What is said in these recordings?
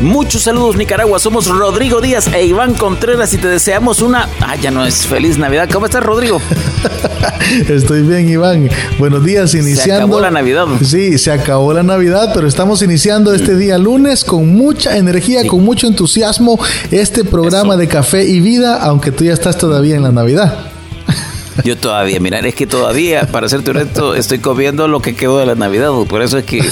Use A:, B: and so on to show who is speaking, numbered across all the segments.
A: Muchos saludos Nicaragua, somos Rodrigo Díaz e Iván Contreras y te deseamos una... Ah, ya no es feliz Navidad. ¿Cómo estás Rodrigo?
B: Estoy bien Iván. Buenos días, iniciando... Se
A: acabó la Navidad.
B: Sí, se acabó la Navidad, pero estamos iniciando este día lunes con mucha energía, con mucho entusiasmo, este programa de café y vida, aunque tú ya estás todavía en la Navidad.
A: Yo todavía, mira, es que todavía, para serte honesto, estoy comiendo lo que quedó de la Navidad. Por eso es que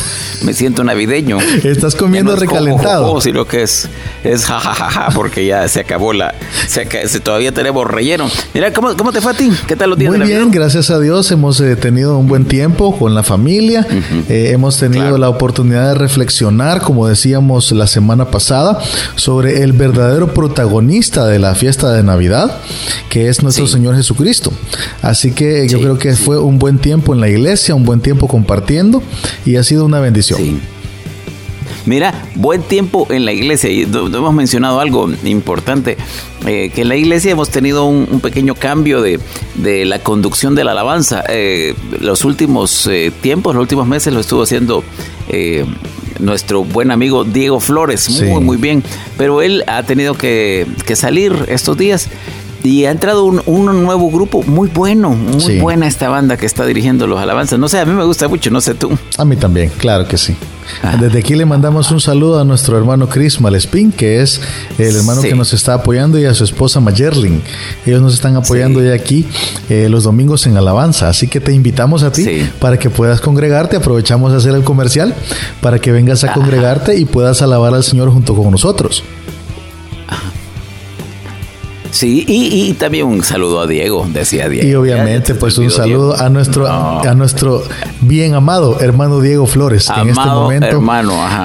A: me siento navideño.
B: Estás comiendo recalentado.
A: Si lo que es, es jajajaja, porque ya se acabó la. Se, todavía tenemos relleno. Mira, ¿cómo, ¿cómo, te fue a ti? ¿Qué tal los días
B: Muy
A: de
B: bien, gracias a Dios. Hemos eh, tenido un buen tiempo con la familia. Eh, hemos tenido la oportunidad de reflexionar, como decíamos la semana pasada, sobre el verdadero protagonista de la fiesta de Navidad, que es nuestro Señor Jesucristo. Así que yo creo que fue un buen tiempo en la iglesia, un buen tiempo compartiendo y ha sido una bendición.
A: Mira, buen tiempo en la iglesia. Y hemos mencionado algo importante, eh, que en la iglesia hemos tenido un, pequeño cambio de, la conducción de la alabanza. Eh, los últimos eh, tiempos, los últimos meses lo estuvo haciendo nuestro buen amigo Diego Flores, muy, muy bien. Pero él ha tenido que, que salir estos días y ha entrado un, nuevo grupo muy bueno, muy buena esta banda que está dirigiendo los alabanzas. No sé, a mí me gusta mucho, no sé tú.
B: A mí también, claro que sí. Ah. Desde aquí le mandamos un saludo a nuestro hermano Chris Malespín, que es el hermano que nos está apoyando, y a su esposa Mayerlin. Ellos nos están apoyando ya aquí eh, los domingos en alabanza. Así que te invitamos a ti para que puedas congregarte. Aprovechamos de hacer el comercial para que vengas a congregarte y puedas alabar al Señor junto con nosotros.
A: Sí, y, también un saludo a Diego, decía Diego.
B: Y obviamente, pues un saludo a nuestro, a nuestro bien amado hermano Diego Flores, en este momento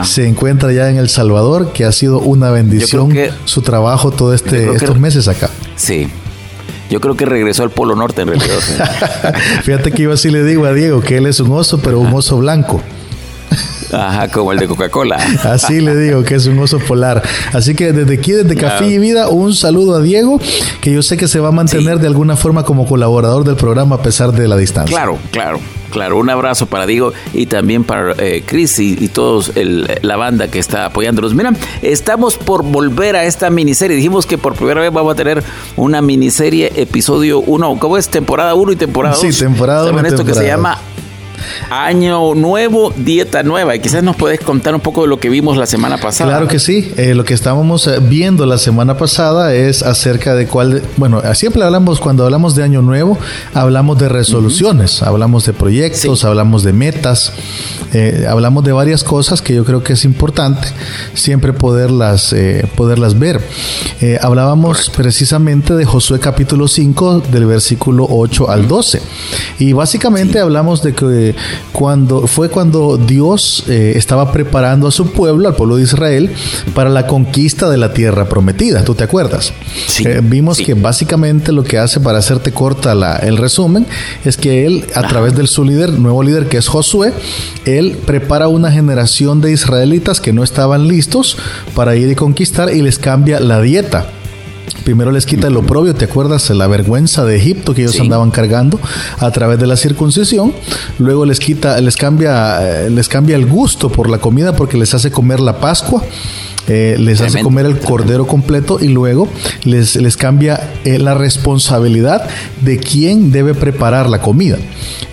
B: se encuentra ya en El Salvador, que ha sido una bendición su trabajo todo este, estos meses acá.
A: Sí, yo creo que regresó al Polo Norte en realidad.
B: Fíjate que yo así le digo a Diego que él es un oso, pero un oso blanco.
A: Ajá, como el de Coca-Cola.
B: Así le digo que es un oso polar. Así que desde aquí, desde Café y Vida, un saludo a Diego, que yo sé que se va a mantener de alguna forma como colaborador del programa a pesar de la distancia.
A: Claro, claro. Claro, un abrazo para Diego y también para eh, Chris y, y todos la banda que está apoyándonos. Mira, estamos por volver a esta miniserie. Dijimos que por primera vez vamos a tener una miniserie, episodio 1. ¿Cómo es? Temporada 1 y temporada 2.
B: Sí, temporada 1.
A: esto que se llama Año nuevo, dieta nueva. Y quizás nos puedes contar un poco de lo que vimos la semana pasada.
B: Claro que sí. Eh, lo que estábamos eh, viendo la semana pasada es acerca de cuál, bueno, siempre hablamos, cuando hablamos de año nuevo, hablamos de resoluciones, hablamos de proyectos, hablamos de metas, eh, hablamos de varias cosas que yo creo que es importante siempre poderlas, poderlas ver. hablábamos precisamente de Josué capítulo 5, del versículo 8 al 12. Y básicamente hablamos de que cuando fue cuando Dios eh, estaba preparando a su pueblo, al pueblo de Israel, para la conquista de la tierra prometida. ¿Tú te acuerdas? Eh, vimos que básicamente lo que hace para hacerte corta la, el resumen es que él, a través de su líder, nuevo líder que es Josué, él prepara una generación de israelitas que no estaban listos para ir y conquistar y les cambia la dieta. Primero les quita el oprobio, ¿te acuerdas? La vergüenza de Egipto que ellos andaban cargando a través de la circuncisión. Luego les quita, les cambia, eh, les cambia el gusto por la comida porque les hace comer la Pascua. Eh, les hace comer el cordero completo y luego les, les cambia eh, la responsabilidad de quién debe preparar la comida.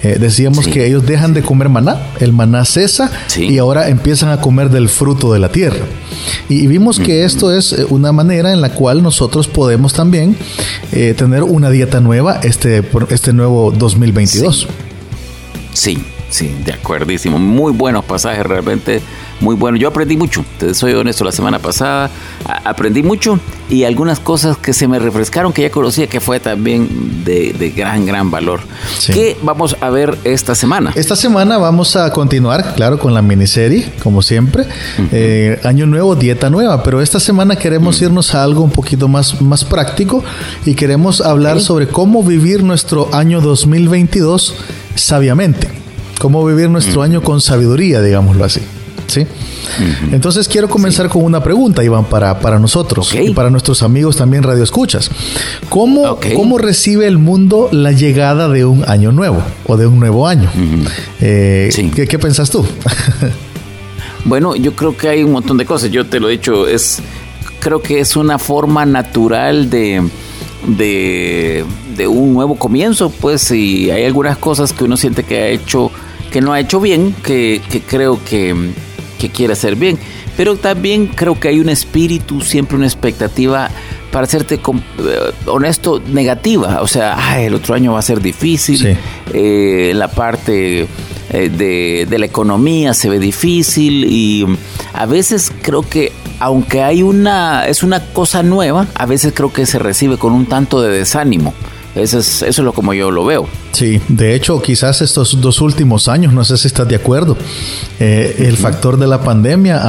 B: decíamos que ellos dejan de comer maná, el maná cesa y ahora empiezan a comer del fruto de la tierra. Y, vimos que esto es eh, una manera en la cual nosotros podemos también eh, tener una dieta nueva este, este nuevo 2022.
A: Sí. sí, de acuerdísimo. Muy buenos pasajes realmente muy bueno. Yo aprendí mucho, te soy honesto, la semana pasada aprendí mucho y algunas cosas que se me refrescaron que ya conocía que fue también de, gran, gran valor. ¿Qué vamos a ver esta semana?
B: Esta semana vamos a continuar, claro, con la miniserie, como siempre. Eh, año nuevo, dieta nueva, pero esta semana queremos irnos a algo un poquito más, más práctico y queremos hablar sobre cómo vivir nuestro año 2022 sabiamente. cómo vivir nuestro año con sabiduría, digámoslo así. ¿Sí? Entonces quiero comenzar con una pregunta, Iván, para, para nosotros y para nuestros amigos también Radio Escuchas. ¿Cómo, ¿Cómo recibe el mundo la llegada de un año nuevo o de un nuevo año? Eh, ¿qué, ¿Qué pensás tú?
A: bueno, yo creo que hay un montón de cosas. Yo te lo he dicho, es creo que es una forma natural de, de, de, un nuevo comienzo, pues, y hay algunas cosas que uno siente que ha hecho, que no ha hecho bien, que, que creo que, que quiere hacer bien. Pero también creo que hay un espíritu, siempre una expectativa para serte eh, honesto, negativa. O sea, el otro año va a ser difícil. Eh, la parte eh, de, de, la economía se ve difícil y a veces creo que aunque hay una es una cosa nueva, a veces creo que se recibe con un tanto de desánimo. Eso es, eso es lo como yo lo veo.
B: Sí, de hecho, quizás estos dos últimos años, no sé si estás de acuerdo, eh, el factor de la pandemia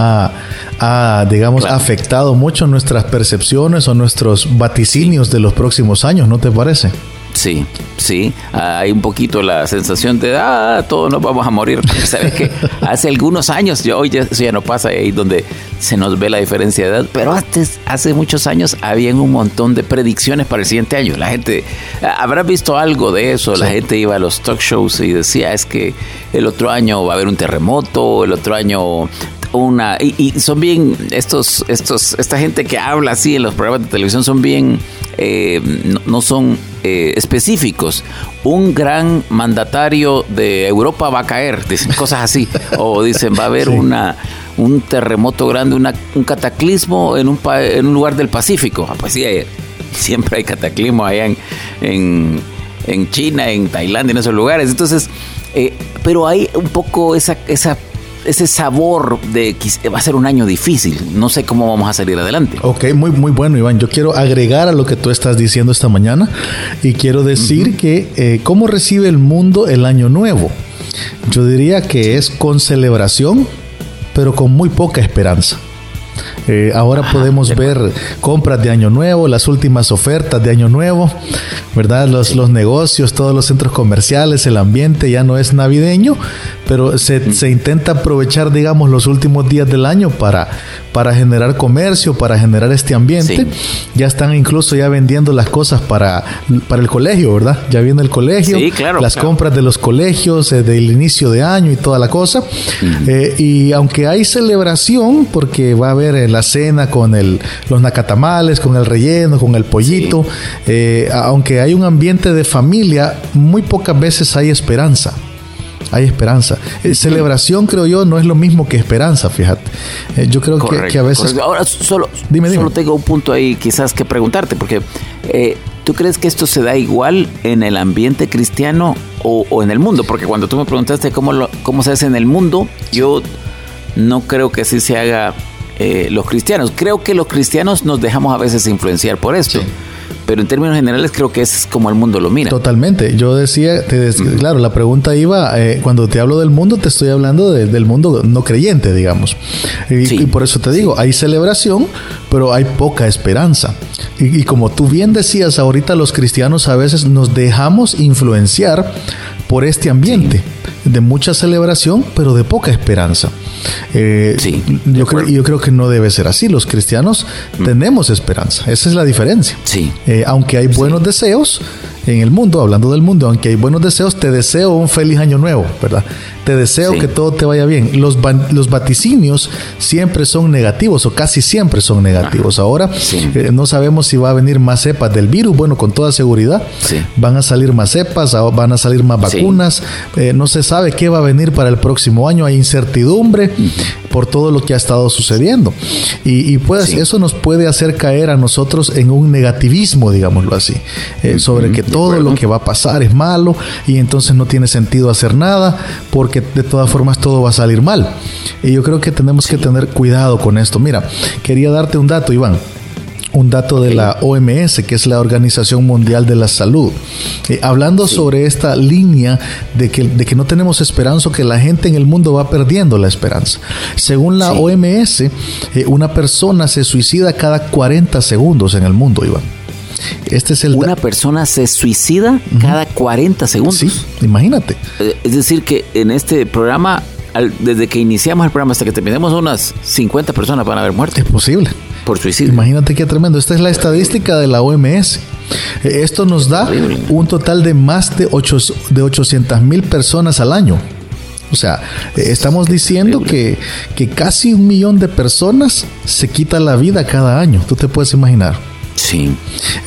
B: ha, digamos, afectado mucho nuestras percepciones o nuestros vaticinios de los próximos años, ¿no te parece?
A: Sí, sí, hay un poquito la sensación de, ah, todos nos vamos a morir. Sabes que hace algunos años, yo, hoy ya, eso ya no pasa ahí donde se nos ve la diferencia de edad, pero antes, hace muchos años, habían un montón de predicciones para el siguiente año. La gente, habrá visto algo de eso, la gente iba a los talk shows y decía, es que el otro año va a haber un terremoto, el otro año una y, son bien estos estos esta gente que habla así en los programas de televisión son bien eh, no, son eh, específicos. Un gran mandatario de Europa va a caer dicen cosas así. O dicen va a haber una un terremoto grande una, un cataclismo en un en un lugar del Pacífico. Ah, pues sí siempre hay cataclismo allá en, en, en China en Tailandia en esos lugares. Entonces eh, pero hay un poco esa esa ese sabor de que va a ser un año difícil. No sé cómo vamos a salir adelante.
B: Ok, muy, muy bueno, Iván. Yo quiero agregar a lo que tú estás diciendo esta mañana y quiero decir que eh, cómo recibe el mundo el año nuevo. Yo diría que es con celebración, pero con muy poca esperanza. Eh, ahora podemos ver compras de Año Nuevo, las últimas ofertas de Año Nuevo, ¿verdad? Los, los negocios, todos los centros comerciales, el ambiente ya no es navideño, pero se, se, intenta aprovechar, digamos, los últimos días del año para, para generar comercio, para generar este ambiente. Ya están incluso ya vendiendo las cosas para, para el colegio, ¿verdad? Ya viene el colegio, las compras de los colegios, eh, del inicio de año y toda la cosa. Eh, y aunque hay celebración, porque va a haber eh, la cena con el, los nacatamales, con el relleno, con el pollito, aunque hay un ambiente de familia, muy pocas veces hay esperanza hay esperanza. Eh, celebración, creo yo, no es lo mismo que esperanza, fíjate. Eh, yo creo que, a veces...
A: Ahora, solo, solo tengo un punto ahí quizás que preguntarte, porque eh, ¿tú crees que esto se da igual en el ambiente cristiano o, en el mundo? Porque cuando tú me preguntaste cómo, lo, cómo se hace en el mundo, yo no creo que así se haga los cristianos. Creo que los cristianos nos dejamos a veces influenciar por esto pero en términos generales creo que es como el mundo lo mira.
B: Totalmente. Yo decía, claro, la pregunta iba, eh, cuando te hablo del mundo, te estoy hablando del mundo no creyente, digamos. Y, por eso te digo, hay celebración, pero hay poca esperanza. Y, y como tú bien decías, ahorita los cristianos a veces nos dejamos influenciar por este ambiente de mucha celebración, pero de poca esperanza. Eh, sí, yo, creo, yo creo que no debe ser así. Los cristianos mm. tenemos esperanza. Esa es la diferencia.
A: Sí.
B: Eh, aunque hay buenos deseos, en el mundo, hablando del mundo, aunque hay buenos deseos, te deseo un feliz año nuevo, ¿verdad? Te deseo que todo te vaya bien. Los, los vaticinios siempre son negativos o casi siempre son negativos. Ahora eh, no sabemos si va a venir más cepas del virus. Bueno, con toda seguridad van a salir más cepas, van a salir más vacunas. Eh, no se sabe qué va a venir para el próximo año. Hay incertidumbre por todo lo que ha estado sucediendo. Y, pues eso nos puede hacer caer a nosotros en un negativismo, digámoslo así, eh, sobre que todo lo que va a pasar es malo y entonces no tiene sentido hacer nada porque de todas formas todo va a salir mal. Y yo creo que tenemos que tener cuidado con esto. Mira, quería darte un dato, Iván un dato de la OMS, que es la Organización Mundial de la Salud, eh, hablando sobre esta línea de que, de que no tenemos esperanza, que la gente en el mundo va perdiendo la esperanza. Según la OMS, eh, una persona se suicida cada 40 segundos en el mundo, Iván. Este es el
A: Una persona se suicida cada 40 segundos.
B: Sí, imagínate.
A: Eh, Es decir, que en este programa, al- desde que iniciamos el programa hasta que terminemos, unas 50 personas van a haber muerto
B: Es posible.
A: Por suicidio.
B: Imagínate qué tremendo. Esta es la estadística de la OMS. Eh, Esto nos da un total de más de, ocho, de 800 mil personas al año. O sea, eh, estamos diciendo que, que casi un millón de personas se quita la vida cada año. Tú te puedes imaginar.
A: Sí,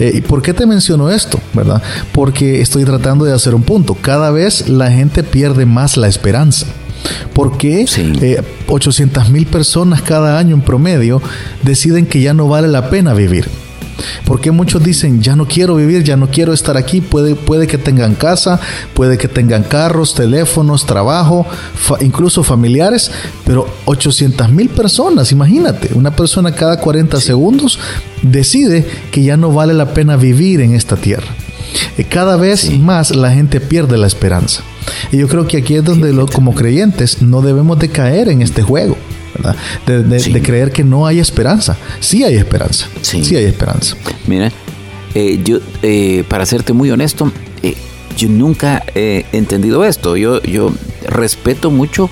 B: Eh, ¿Y por qué te menciono esto? ¿Verdad? Porque estoy tratando de hacer un punto. Cada vez la gente pierde más la esperanza. Porque
A: Sí.
B: 800 mil personas cada año en promedio deciden que ya no vale la pena vivir. Porque muchos dicen, ya no quiero vivir, ya no quiero estar aquí, puede, puede que tengan casa, puede que tengan carros, teléfonos, trabajo, fa- incluso familiares, pero 800 mil personas, imagínate, una persona cada 40 segundos decide que ya no vale la pena vivir en esta tierra. Eh, Cada vez más la gente pierde la esperanza. Y yo creo que aquí es donde lo- como creyentes no debemos de caer en este juego. ¿verdad? De, de-
A: Sí.
B: de creer que no hay esperanza. Sí hay esperanza.
A: Sí.
B: sí hay esperanza.
A: mira, eh, yo, eh, para serte muy honesto, eh, yo nunca he entendido esto. Yo, yo respeto mucho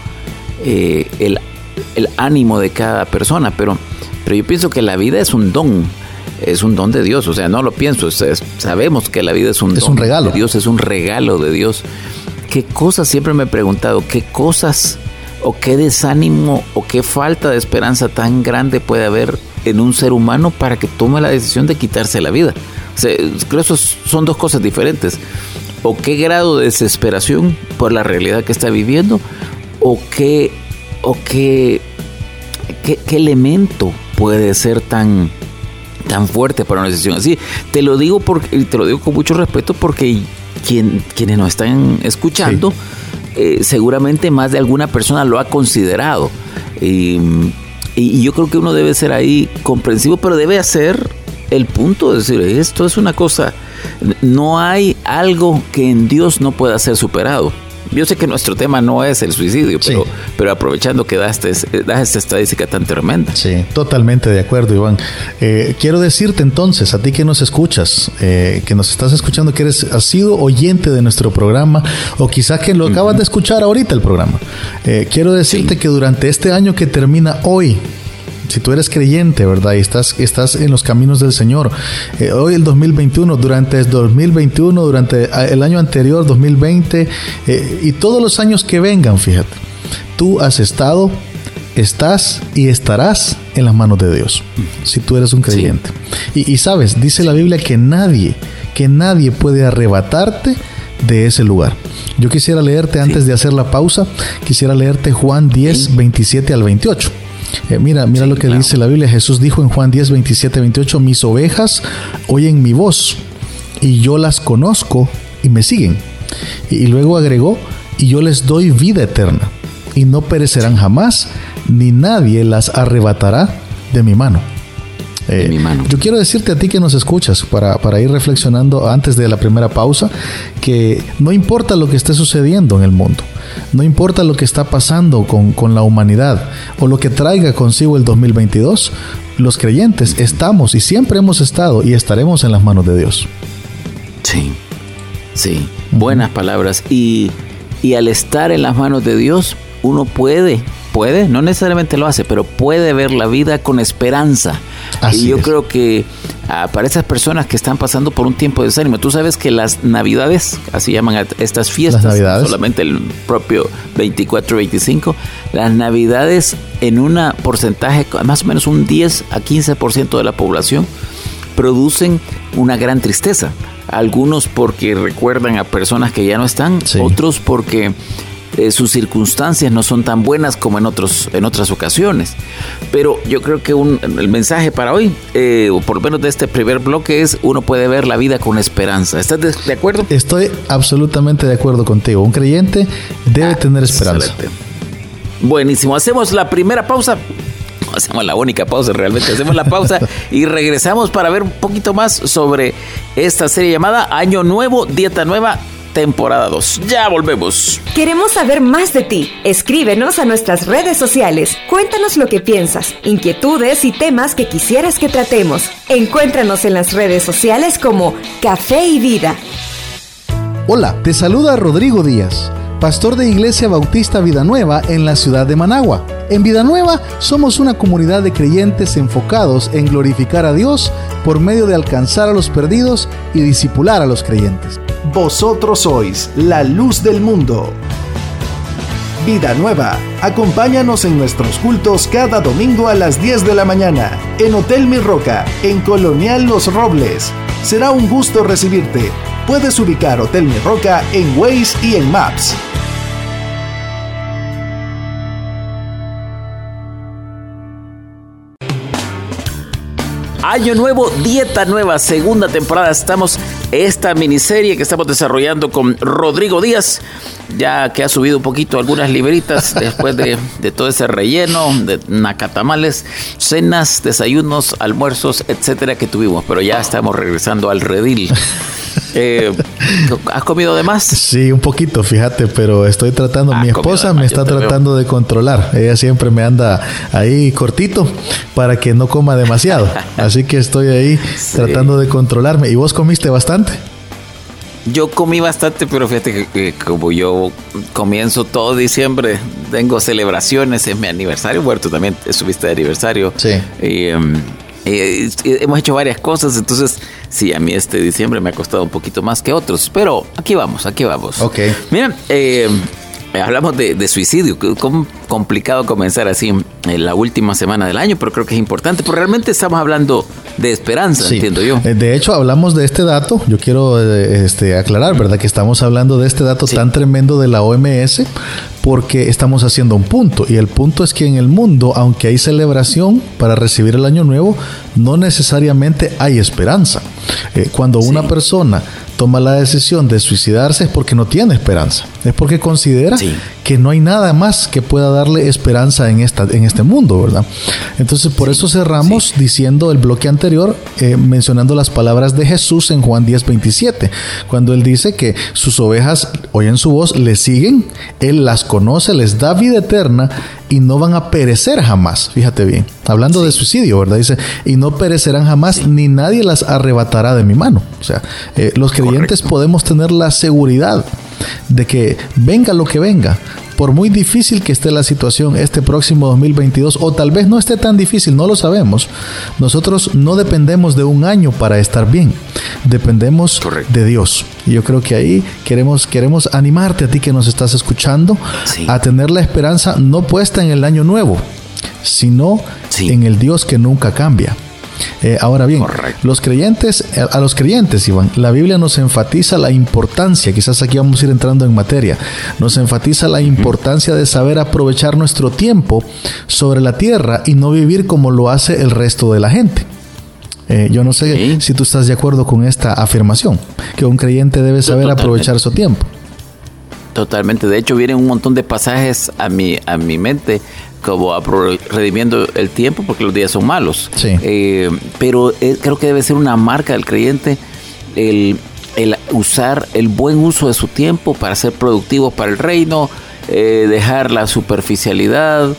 A: eh, el, el ánimo de cada persona, pero, pero yo pienso que la vida es un don. Es un don de Dios, o sea, no lo pienso, es- es- sabemos que la vida es un
B: Es
A: don
B: un regalo.
A: de Dios, es un regalo de Dios. ¿Qué cosas, siempre me he preguntado, qué cosas o qué desánimo o qué falta de esperanza tan grande puede haber en un ser humano para que tome la decisión de quitarse la vida? O sea, creo que son dos cosas diferentes. O qué grado de desesperación por la realidad que está viviendo, o qué, o qué, qué, elemento puede ser tan, tan fuerte para una decisión así. Te lo digo porque, te lo digo con mucho respeto porque quien, quienes nos están escuchando, eh, seguramente más de alguna persona lo ha considerado. Y, y- y yo creo que uno debe ser ahí comprensivo, pero debe hacer el punto de decir, esto es una cosa, no hay algo que en Dios no pueda ser superado. Yo sé que nuestro tema no es el suicidio,
B: Sí.
A: pero, pero aprovechando que das, este- das esta estadística tan tremenda.
B: Sí, totalmente de acuerdo, Iván. Eh, quiero decirte entonces, a ti que nos escuchas, eh, que nos estás escuchando, que eres, has sido oyente de nuestro programa, o quizás que lo acabas de escuchar ahorita el programa. Eh, quiero decirte
A: Sí.
B: que durante este año que termina hoy, si tú eres creyente, ¿verdad? Y estás, estás en los caminos del Señor. eh, hoy el 2021, durante el 2021, durante ah, el año anterior, 2020, eh, y todos los años que vengan, fíjate. Tú has estado, estás y estarás en las manos de Dios, si tú eres un creyente. Y, y sabes, dice la Biblia que nadie, que nadie puede arrebatarte de ese lugar. Yo quisiera leerte antes de hacer la pausa, quisiera leerte Juan 10, 27 al 28. Eh, mira, mira
A: Sí,
B: lo que
A: claro.
B: dice la Biblia. Jesús dijo en Juan 10, 27, 28, mis ovejas oyen mi voz y yo las conozco y me siguen. Y, y luego agregó, y yo les doy vida eterna y no perecerán jamás, ni nadie las arrebatará de mi mano.
A: De mi mano.
B: Yo quiero decirte a ti que nos escuchas, para, para ir reflexionando antes de la primera pausa, que no importa lo que esté sucediendo en el mundo, no importa lo que está pasando con, con la humanidad o lo que traiga consigo el 2022, los creyentes estamos y siempre hemos estado y estaremos en las manos de Dios.
A: Sí, sí, buenas palabras. Y, y al estar en las manos de Dios, uno puede, puede, no necesariamente lo hace, pero puede ver la vida con esperanza.
B: Así
A: y yo
B: es.
A: creo que ah, para esas personas que están pasando por un tiempo de desánimo, tú sabes que las navidades, así llaman a estas fiestas,
B: Las Navidades.
A: solamente el propio 24 25, las navidades en un porcentaje, más o menos un 10 a 15% de la población, producen una gran tristeza. Algunos porque recuerdan a personas que ya no están,
B: Sí.
A: otros porque eh, sus circunstancias no son tan buenas como en otros en otras ocasiones. Pero yo creo que un- el mensaje para hoy, eh, o por lo menos de este primer bloque, es uno puede ver la vida con esperanza. ¿Estás de, de acuerdo?
B: Estoy absolutamente de acuerdo contigo. Un creyente debe tener esperanza.
A: Excelente. Buenísimo. Hacemos la primera pausa. Hacemos la única pausa realmente. Hacemos la pausa y regresamos para ver un poquito más sobre esta serie llamada Año Nuevo, Dieta Nueva. Temporada 2. Ya volvemos.
C: Queremos saber más de ti. Escríbenos a nuestras redes sociales. Cuéntanos lo que piensas, inquietudes y temas que quisieras que tratemos. Encuéntranos en las redes sociales como Café y Vida.
B: Hola, te saluda Rodrigo Díaz pastor de Iglesia Bautista Vida Nueva en la ciudad de Managua. En Vida Nueva somos una comunidad de creyentes enfocados en glorificar a Dios por medio de alcanzar a los perdidos y disipular a los creyentes.
D: Vosotros sois la luz del mundo. Vida Nueva, acompáñanos en nuestros cultos cada domingo a las 10 de la mañana en Hotel Mi Roca, en Colonial Los Robles. Será un gusto recibirte. Puedes ubicar Hotel Mi Roca en Waze y en Maps.
A: Año nuevo, dieta nueva, segunda temporada. Estamos esta miniserie que estamos desarrollando con Rodrigo Díaz, ya que ha subido un poquito algunas libritas después de, todo ese relleno de nacatamales, cenas, desayunos, almuerzos, etcétera que tuvimos. Pero ya estamos regresando al redil. Eh, ¿Has comido de más?
B: Sí, un poquito, fíjate, pero estoy tratando, mi esposa me está tratando de controlar. Ella siempre me anda ahí cortito para que no coma demasiado. Así que estoy ahí tratando de controlarme. ¿Y vos comiste bastante?
A: Yo comí bastante, pero fíjate que, como yo comienzo todo diciembre, tengo celebraciones, es mi aniversario, tú también subiste de aniversario.
B: Sí.
A: Y, em, hemos hecho varias cosas, entonces sí, a mí este diciembre me ha costado un poquito más que otros, pero aquí vamos, aquí vamos.
B: Ok.
A: Mira, eh, hablamos de, suicidio, complicado comenzar así en la última semana del año, pero creo que es importante, porque realmente estamos hablando de esperanza, entiendo yo.
B: Eh, de hecho, hablamos de este dato, yo quiero este, aclarar, ¿verdad? Que estamos hablando de este dato tan tremendo de la OMS, porque estamos haciendo un punto. Y el punto es que en el mundo, aunque hay celebración para recibir el año nuevo, no necesariamente hay esperanza. Eh, cuando una persona toma la decisión de suicidarse es porque no tiene esperanza. Es porque considera que no hay nada más que pueda darle esperanza en, esta, en este mundo, ¿verdad? Entonces, por eso cerramos diciendo el bloque anterior, eh, mencionando las palabras de Jesús en Juan 10, 27, cuando él dice que sus ovejas oyen su voz, le siguen, él las conoce, les da vida eterna y no van a perecer jamás. Fíjate bien, hablando de suicidio, ¿verdad? Dice, y no perecerán jamás, ni nadie las arrebatará de mi mano. O sea, eh, los creyentes podemos tener la seguridad de que venga lo que venga, por muy difícil que esté la situación este próximo 2022, o tal vez no esté tan difícil, no lo sabemos, nosotros no dependemos de un año para estar bien, dependemos de Dios. Y yo creo que ahí queremos, queremos animarte a ti que nos estás escuchando a tener la esperanza no puesta en el año nuevo, sino en el Dios que nunca cambia. Eh, ahora bien, los creyentes, eh, a los creyentes, Iván, la Biblia nos enfatiza la importancia, quizás aquí vamos a ir entrando en materia, nos enfatiza la importancia de saber aprovechar nuestro tiempo sobre la tierra y no vivir como lo hace el resto de la gente. Eh, yo no sé si tú estás de acuerdo con esta afirmación, que un creyente debe saber aprovechar su tiempo.
A: Totalmente. De hecho, vienen un montón de pasajes a mi, a mi mente como redimiendo el tiempo porque los días son malos. Eh, pero eh, creo que debe ser una marca del creyente el, usar el buen uso de su tiempo para ser productivo para el reino, eh, dejar la superficialidad.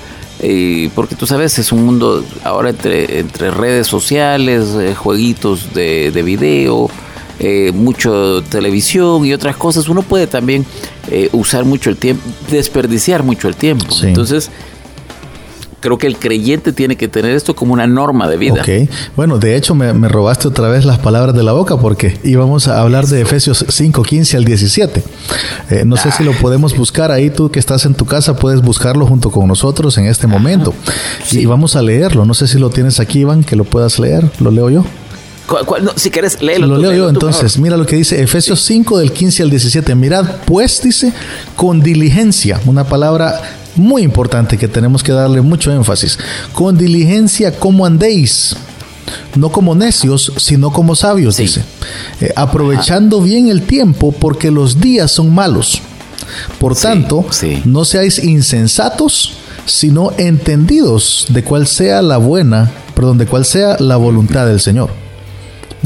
A: porque tú sabes, es un mundo ahora entre, entre redes sociales, jueguitos de, de video, mucho televisión y otras cosas, uno puede también usar mucho el tiempo, desperdiciar mucho el tiempo. Entonces, creo que el creyente tiene que tener esto como una norma de vida.
B: Ok, bueno, de hecho me, robaste otra vez las palabras de la boca porque íbamos a hablar de Efesios 5, 15 al 17. Eh, no sé si lo podemos buscar ahí, tú que estás en tu casa puedes buscarlo junto con nosotros en este momento. Y vamos a leerlo, no sé si lo tienes aquí, Iván, que lo puedas leer, lo leo yo.
A: si quieres, léelo.
B: Lo leo yo entonces. Mira lo que dice Efesios 5 del 15 al 17. Mirad, pues dice, con diligencia, una palabra muy importante que tenemos que darle mucho énfasis. Con diligencia, como andéis? No como necios, sino como sabios, dice. Eh, aprovechando bien el tiempo porque los días son malos. Por tanto, no seáis insensatos, sino entendidos de cuál sea la buena, perdón, de cuál sea la voluntad del Señor.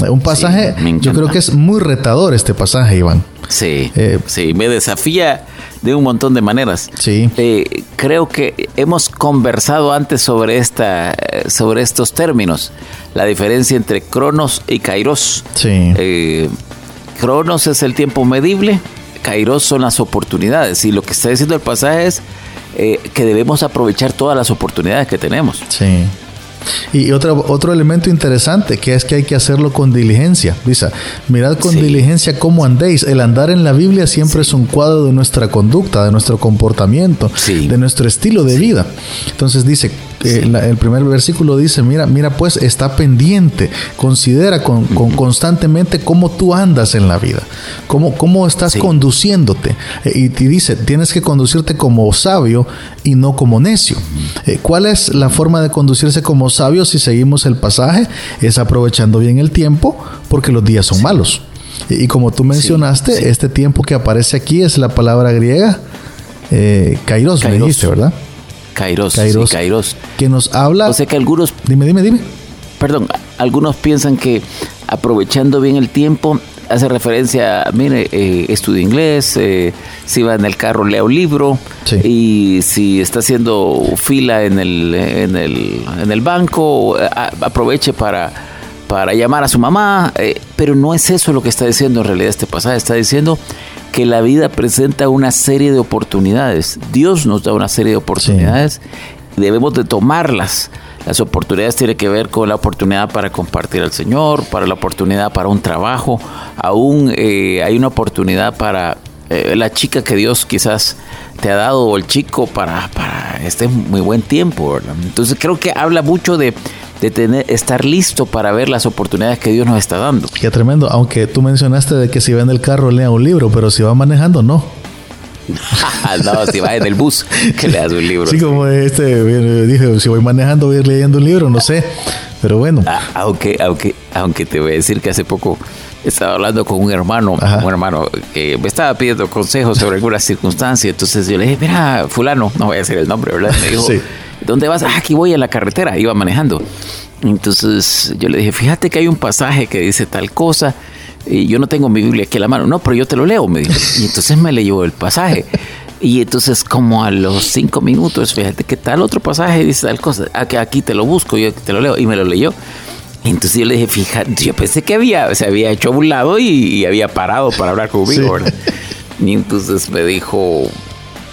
B: Un pasaje, yo creo que es muy retador este pasaje, Iván.
A: Sí, eh, sí, me desafía de un montón de maneras.
B: Sí.
A: Eh, creo que hemos conversado antes sobre esta, sobre estos términos, la diferencia entre Cronos y Kairos.
B: Sí.
A: Eh, cronos es el tiempo medible, Kairos son las oportunidades. Y lo que está diciendo el pasaje es que debemos aprovechar todas las oportunidades que tenemos.
B: Sí. Y otro, otro elemento interesante que es que hay que hacerlo con diligencia. Dice, mirad con diligencia cómo andéis. El andar en la Biblia siempre es un cuadro de nuestra conducta, de nuestro comportamiento, de nuestro estilo de vida. Entonces dice, el primer versículo dice, mira, mira pues está pendiente, considera con, constantemente cómo tú andas en la vida, cómo, cómo estás conduciéndote. Eh, y, te dice, tienes que conducirte como sabio y no como necio. Eh, ¿Cuál es la forma de conducirse como sabio si seguimos el pasaje? Es aprovechando bien el tiempo porque los días son malos. Y, como tú mencionaste, este tiempo que aparece aquí es la palabra griega eh, kairos, me dijiste, ¿verdad?
A: Kairos, Kairos,
B: Que nos habla.
A: O sea que algunos.
B: Dime, dime, dime.
A: Perdón, algunos piensan que aprovechando bien el tiempo hace referencia, mire, eh, estudia inglés, eh, si va en el carro lea un libro y si está haciendo fila en el, en el, en el banco, aproveche para, para llamar a su mamá, eh, pero no es eso lo que está diciendo en realidad este pasaje, está diciendo que la vida presenta una serie de oportunidades. Dios nos da una serie de oportunidades y debemos de tomarlas. Las oportunidades tienen que ver con la oportunidad para compartir al Señor, para la oportunidad para un trabajo, aún eh, hay una oportunidad para eh, la chica que Dios quizás te ha dado o el chico para, para este muy buen tiempo. Entonces creo que habla mucho de de tener, estar listo para ver las oportunidades que Dios nos está dando.
B: Qué tremendo, aunque tú mencionaste de que si va en el carro lea un libro, pero si va manejando no.
A: no, si va en el bus, que leas un libro.
B: Sí, como este, dije, si voy manejando voy a ir leyendo un libro, no sé, pero bueno.
A: Ah, aunque, aunque, aunque te voy a decir que hace poco estaba hablando con un hermano, un hermano que me estaba pidiendo consejos sobre alguna circunstancia, entonces yo le dije, mira, fulano, no voy a decir el nombre, ¿verdad? Me dijo, sí ¿dónde vas? Ah, aquí voy a la carretera, iba manejando. Entonces yo le dije, fíjate que hay un pasaje que dice tal cosa, y yo no tengo mi Biblia aquí a la mano, no, pero yo te lo leo, me dijo. Y entonces me leyó el pasaje. Y entonces como a los cinco minutos, fíjate que tal otro pasaje dice tal cosa, ah, que aquí te lo busco, yo te lo leo, y me lo leyó. Entonces yo le dije, fíjate, yo pensé que había, se había hecho a un lado y, había parado para hablar conmigo, ¿verdad? Y entonces me dijo,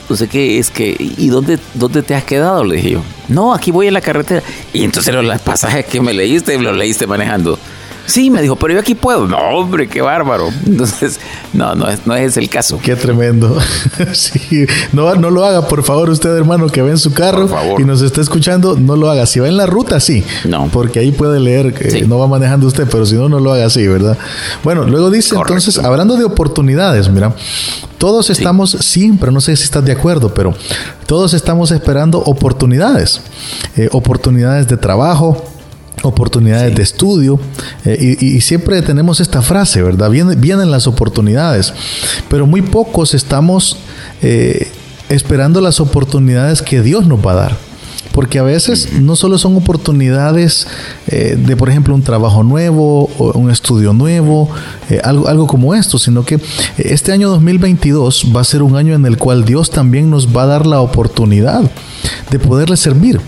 A: no sé qué, es que, ¿y dónde, dónde te has quedado? Le dije yo, no, aquí voy en la carretera. Y entonces los pasajes que me leíste, los leíste manejando. Sí, me dijo, pero yo aquí puedo. No, hombre, qué bárbaro. Entonces, no, no es, no es el caso.
B: Qué tremendo. sí, no, no lo haga, por favor, usted, hermano, que ve en su carro y nos está escuchando, no lo haga. Si va en la ruta, sí. No. Porque ahí puede leer que no va manejando usted, pero si no, no lo haga así, ¿verdad? Bueno, luego dice entonces, hablando de oportunidades, mira, todos estamos siempre, no sé si estás de acuerdo, pero todos estamos esperando oportunidades. Eh, oportunidades de trabajo, oportunidades de estudio eh, y, siempre tenemos esta frase, ¿verdad? Vienen, vienen las oportunidades, pero muy pocos estamos eh, esperando las oportunidades que Dios nos va a dar. Porque a veces no solo son oportunidades eh, de, por ejemplo, un trabajo nuevo, o un estudio nuevo, algo, algo como esto, sino que este año 2022 va a ser un año en el cual Dios también nos va a dar la oportunidad de poderle servir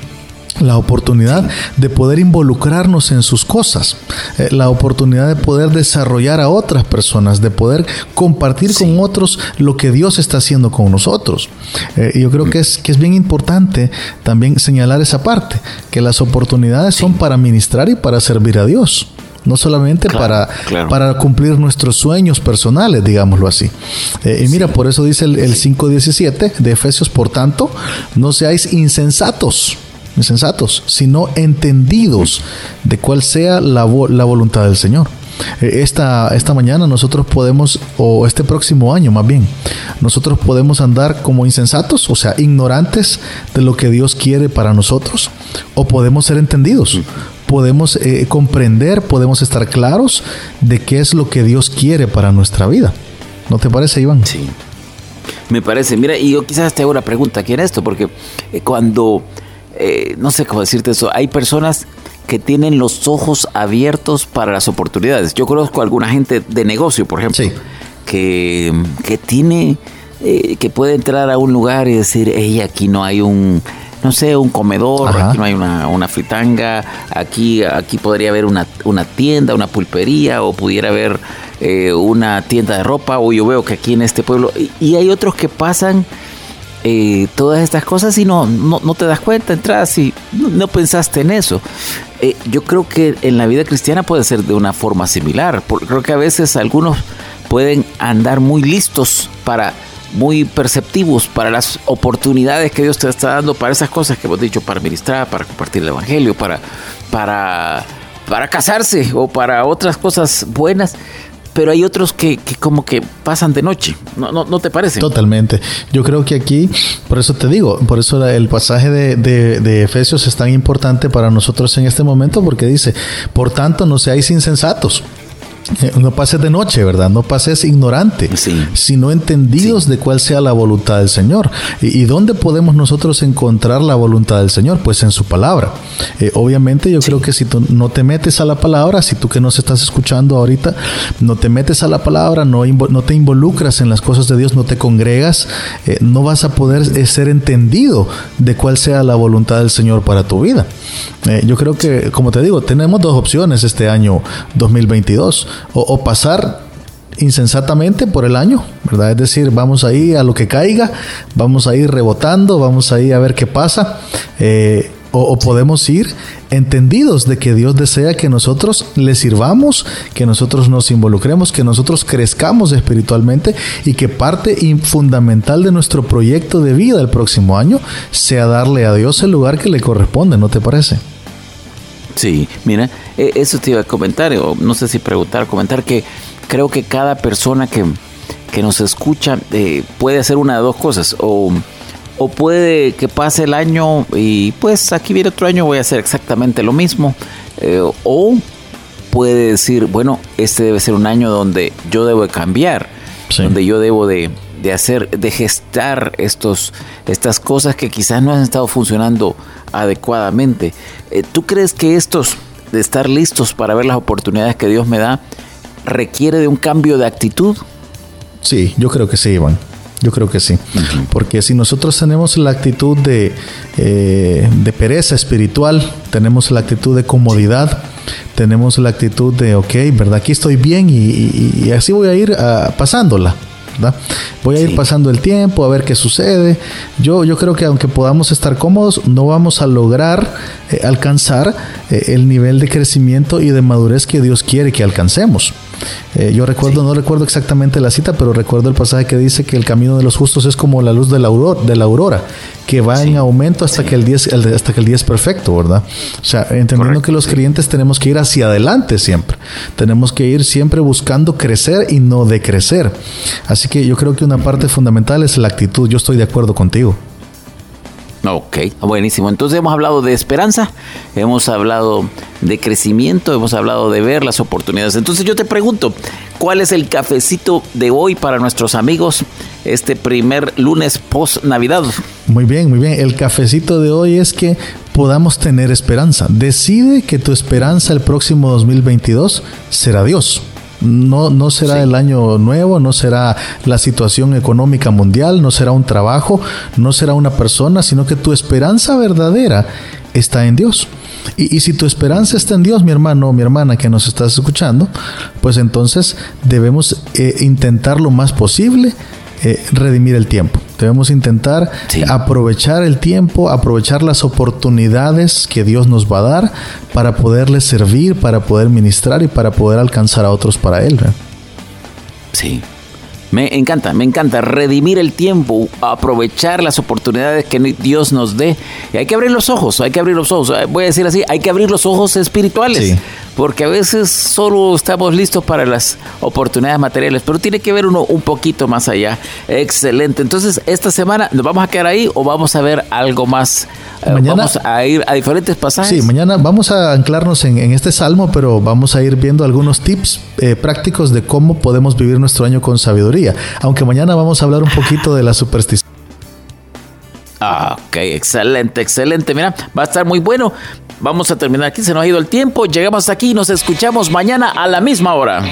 B: la oportunidad de poder involucrarnos en sus cosas, eh, la oportunidad de poder desarrollar a otras personas, de poder compartir con otros lo que Dios está haciendo con nosotros. Eh, yo creo que es, que es bien importante también señalar esa parte, que las oportunidades son para ministrar y para servir a Dios no solamente para, para cumplir nuestros sueños personales, digámoslo así. Eh, y mira, por eso dice el, el 5.17 de Efesios, por tanto, no seáis insensatos insensatos, sino entendidos de cuál sea la, la voluntad del Señor. Eh, esta, esta mañana nosotros podemos, o este próximo año más bien, nosotros podemos andar como insensatos, o sea, ignorantes de lo que Dios quiere para nosotros, o podemos ser entendidos, podemos eh, comprender, podemos estar claros de qué es lo que Dios quiere para nuestra vida. ¿No te parece, Iván?
A: Sí. Me parece. Mira, y yo quizás te hago una pregunta aquí en esto, porque eh, cuando eh, no sé cómo decirte eso, hay personas que tienen los ojos abiertos para las oportunidades. Yo conozco a alguna gente de negocio, por ejemplo, que, que tiene, eh, que puede entrar a un lugar y decir, hey, aquí no hay un, no sé, un comedor, aquí no hay una, una, fritanga, aquí, aquí podría haber una, una tienda, una pulpería, o pudiera haber eh, una tienda de ropa, o yo veo que aquí en este pueblo, y hay otros que pasan eh, todas estas cosas y no, no, te das cuenta, entras y no, pensaste en eso. Eh, yo creo que en la vida cristiana puede ser de una forma similar. Porque creo que a veces algunos pueden andar muy listos para muy perceptivos para las oportunidades que Dios te está dando para esas cosas que hemos dicho, para ministrar, para compartir el evangelio, para para para casarse o para otras cosas buenas, pero hay otros que, como que pasan de noche. ¿No, no, te parece?
B: Totalmente. Yo creo que aquí, por eso te digo, por eso el pasaje de, de, Efesios es tan importante para nosotros en este momento, porque dice, por tanto, no seáis insensatos no pases de noche, ¿verdad? No pases ignorante, sino entendidos de cuál sea la voluntad del Señor. ¿Y, dónde podemos nosotros encontrar la voluntad del Señor? Pues en su palabra. Eh, obviamente yo creo que si tú no te metes a la palabra, si tú que nos estás escuchando ahorita, no te metes a la palabra, no, no te involucras en las cosas de Dios, no te congregas, eh, no vas a poder ser entendido de cuál sea la voluntad del Señor para tu vida. yo creo que, como te digo, tenemos dos opciones este año 2022 o, pasar insensatamente por el año, ¿verdad? Es decir, vamos ahí a lo que caiga, vamos a ir rebotando, vamos ahí a ver qué pasa, eh, o, podemos ir entendidos de que Dios desea que nosotros le sirvamos, que nosotros nos involucremos, que nosotros crezcamos espiritualmente y que parte fundamental de nuestro proyecto de vida el próximo año sea darle a Dios el lugar que le corresponde, ¿no te parece?
A: Sí, mira, e, eso te iba a comentar, o no sé si preguntar, o comentar que creo que cada persona que, nos escucha eh, puede hacer una de dos cosas, o, o puede que pase el año y pues aquí viene otro año, voy a hacer exactamente lo mismo, eh, o puede decir, bueno, este debe ser un año donde yo debo de cambiar, donde yo debo de, de hacer, de gestar estos, estas cosas que quizás no han estado funcionando adecuadamente. Eh, ¿Tú crees que estos de estar listos para ver las oportunidades que Dios me da requiere de un cambio de actitud?
B: Sí, yo creo que sí, Iván. Yo creo que sí. Porque si nosotros tenemos la actitud de, eh, de pereza espiritual, tenemos la actitud de comodidad, tenemos la actitud de, ok, ¿verdad? Aquí estoy bien y, así voy a ir ah, pasándola. Voy a ir pasando el tiempo a ver qué sucede. Yo, yo creo que aunque podamos estar cómodos, no vamos a lograr eh, alcanzar eh, el nivel de crecimiento y de madurez que Dios quiere que alcancemos. Eh, yo recuerdo, no recuerdo exactamente la cita, pero recuerdo el pasaje que dice que el camino de los justos es como la luz de la aurora, de la aurora que va en aumento hasta que el día es, hasta que el día es perfecto, ¿verdad? O sea, entendiendo que los creyentes tenemos que ir hacia adelante siempre. Tenemos que ir siempre buscando crecer y no decrecer. Así que yo creo que una parte fundamental es la actitud. Yo estoy de acuerdo contigo.
A: Ok, buenísimo. Entonces hemos hablado de esperanza, hemos hablado de crecimiento, hemos hablado de ver las oportunidades. Entonces yo te pregunto, ¿cuál es el cafecito de hoy para nuestros amigos este primer lunes post Navidad?
B: Muy bien, muy bien. El cafecito de hoy es que podamos tener esperanza. Decide que tu esperanza el próximo 2022 será Dios. No, no será el año nuevo, no será la situación económica mundial, no será un trabajo, no será una persona, sino que tu esperanza verdadera está en Dios. Y, si tu esperanza está en Dios, mi hermano o mi hermana que nos estás escuchando, pues entonces debemos eh, intentar lo más posible eh, redimir el tiempo. Debemos intentar aprovechar el tiempo, aprovechar las oportunidades que Dios nos va a dar para poderle servir, para poder ministrar y para poder alcanzar a otros para Él.
A: Sí, me encanta, me encanta redimir el tiempo, aprovechar las oportunidades que Dios nos dé. Y hay que abrir los ojos, hay que abrir los ojos. Voy a decir así, hay que abrir los ojos espirituales. Porque a veces solo estamos listos para las oportunidades materiales, pero tiene que ver uno un poquito más allá. Excelente. Entonces, esta semana, ¿nos vamos a quedar ahí o vamos a ver algo más? Eh, mañana, vamos a ir a diferentes pasajes.
B: Sí, mañana vamos a anclarnos en, este salmo, pero vamos a ir viendo algunos tips eh, prácticos de cómo podemos vivir nuestro año con sabiduría. Aunque mañana vamos a hablar un poquito de la superstición.
A: Ah, ok, excelente, excelente. Mira, va a estar muy bueno. Vamos a terminar aquí. Se nos ha ido el tiempo. Llegamos aquí y nos escuchamos mañana a la misma hora.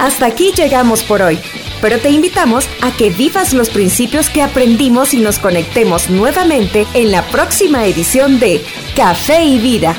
C: Hasta aquí llegamos por hoy. Pero te invitamos a que vivas los principios que aprendimos y nos conectemos nuevamente en la próxima edición de Café y Vida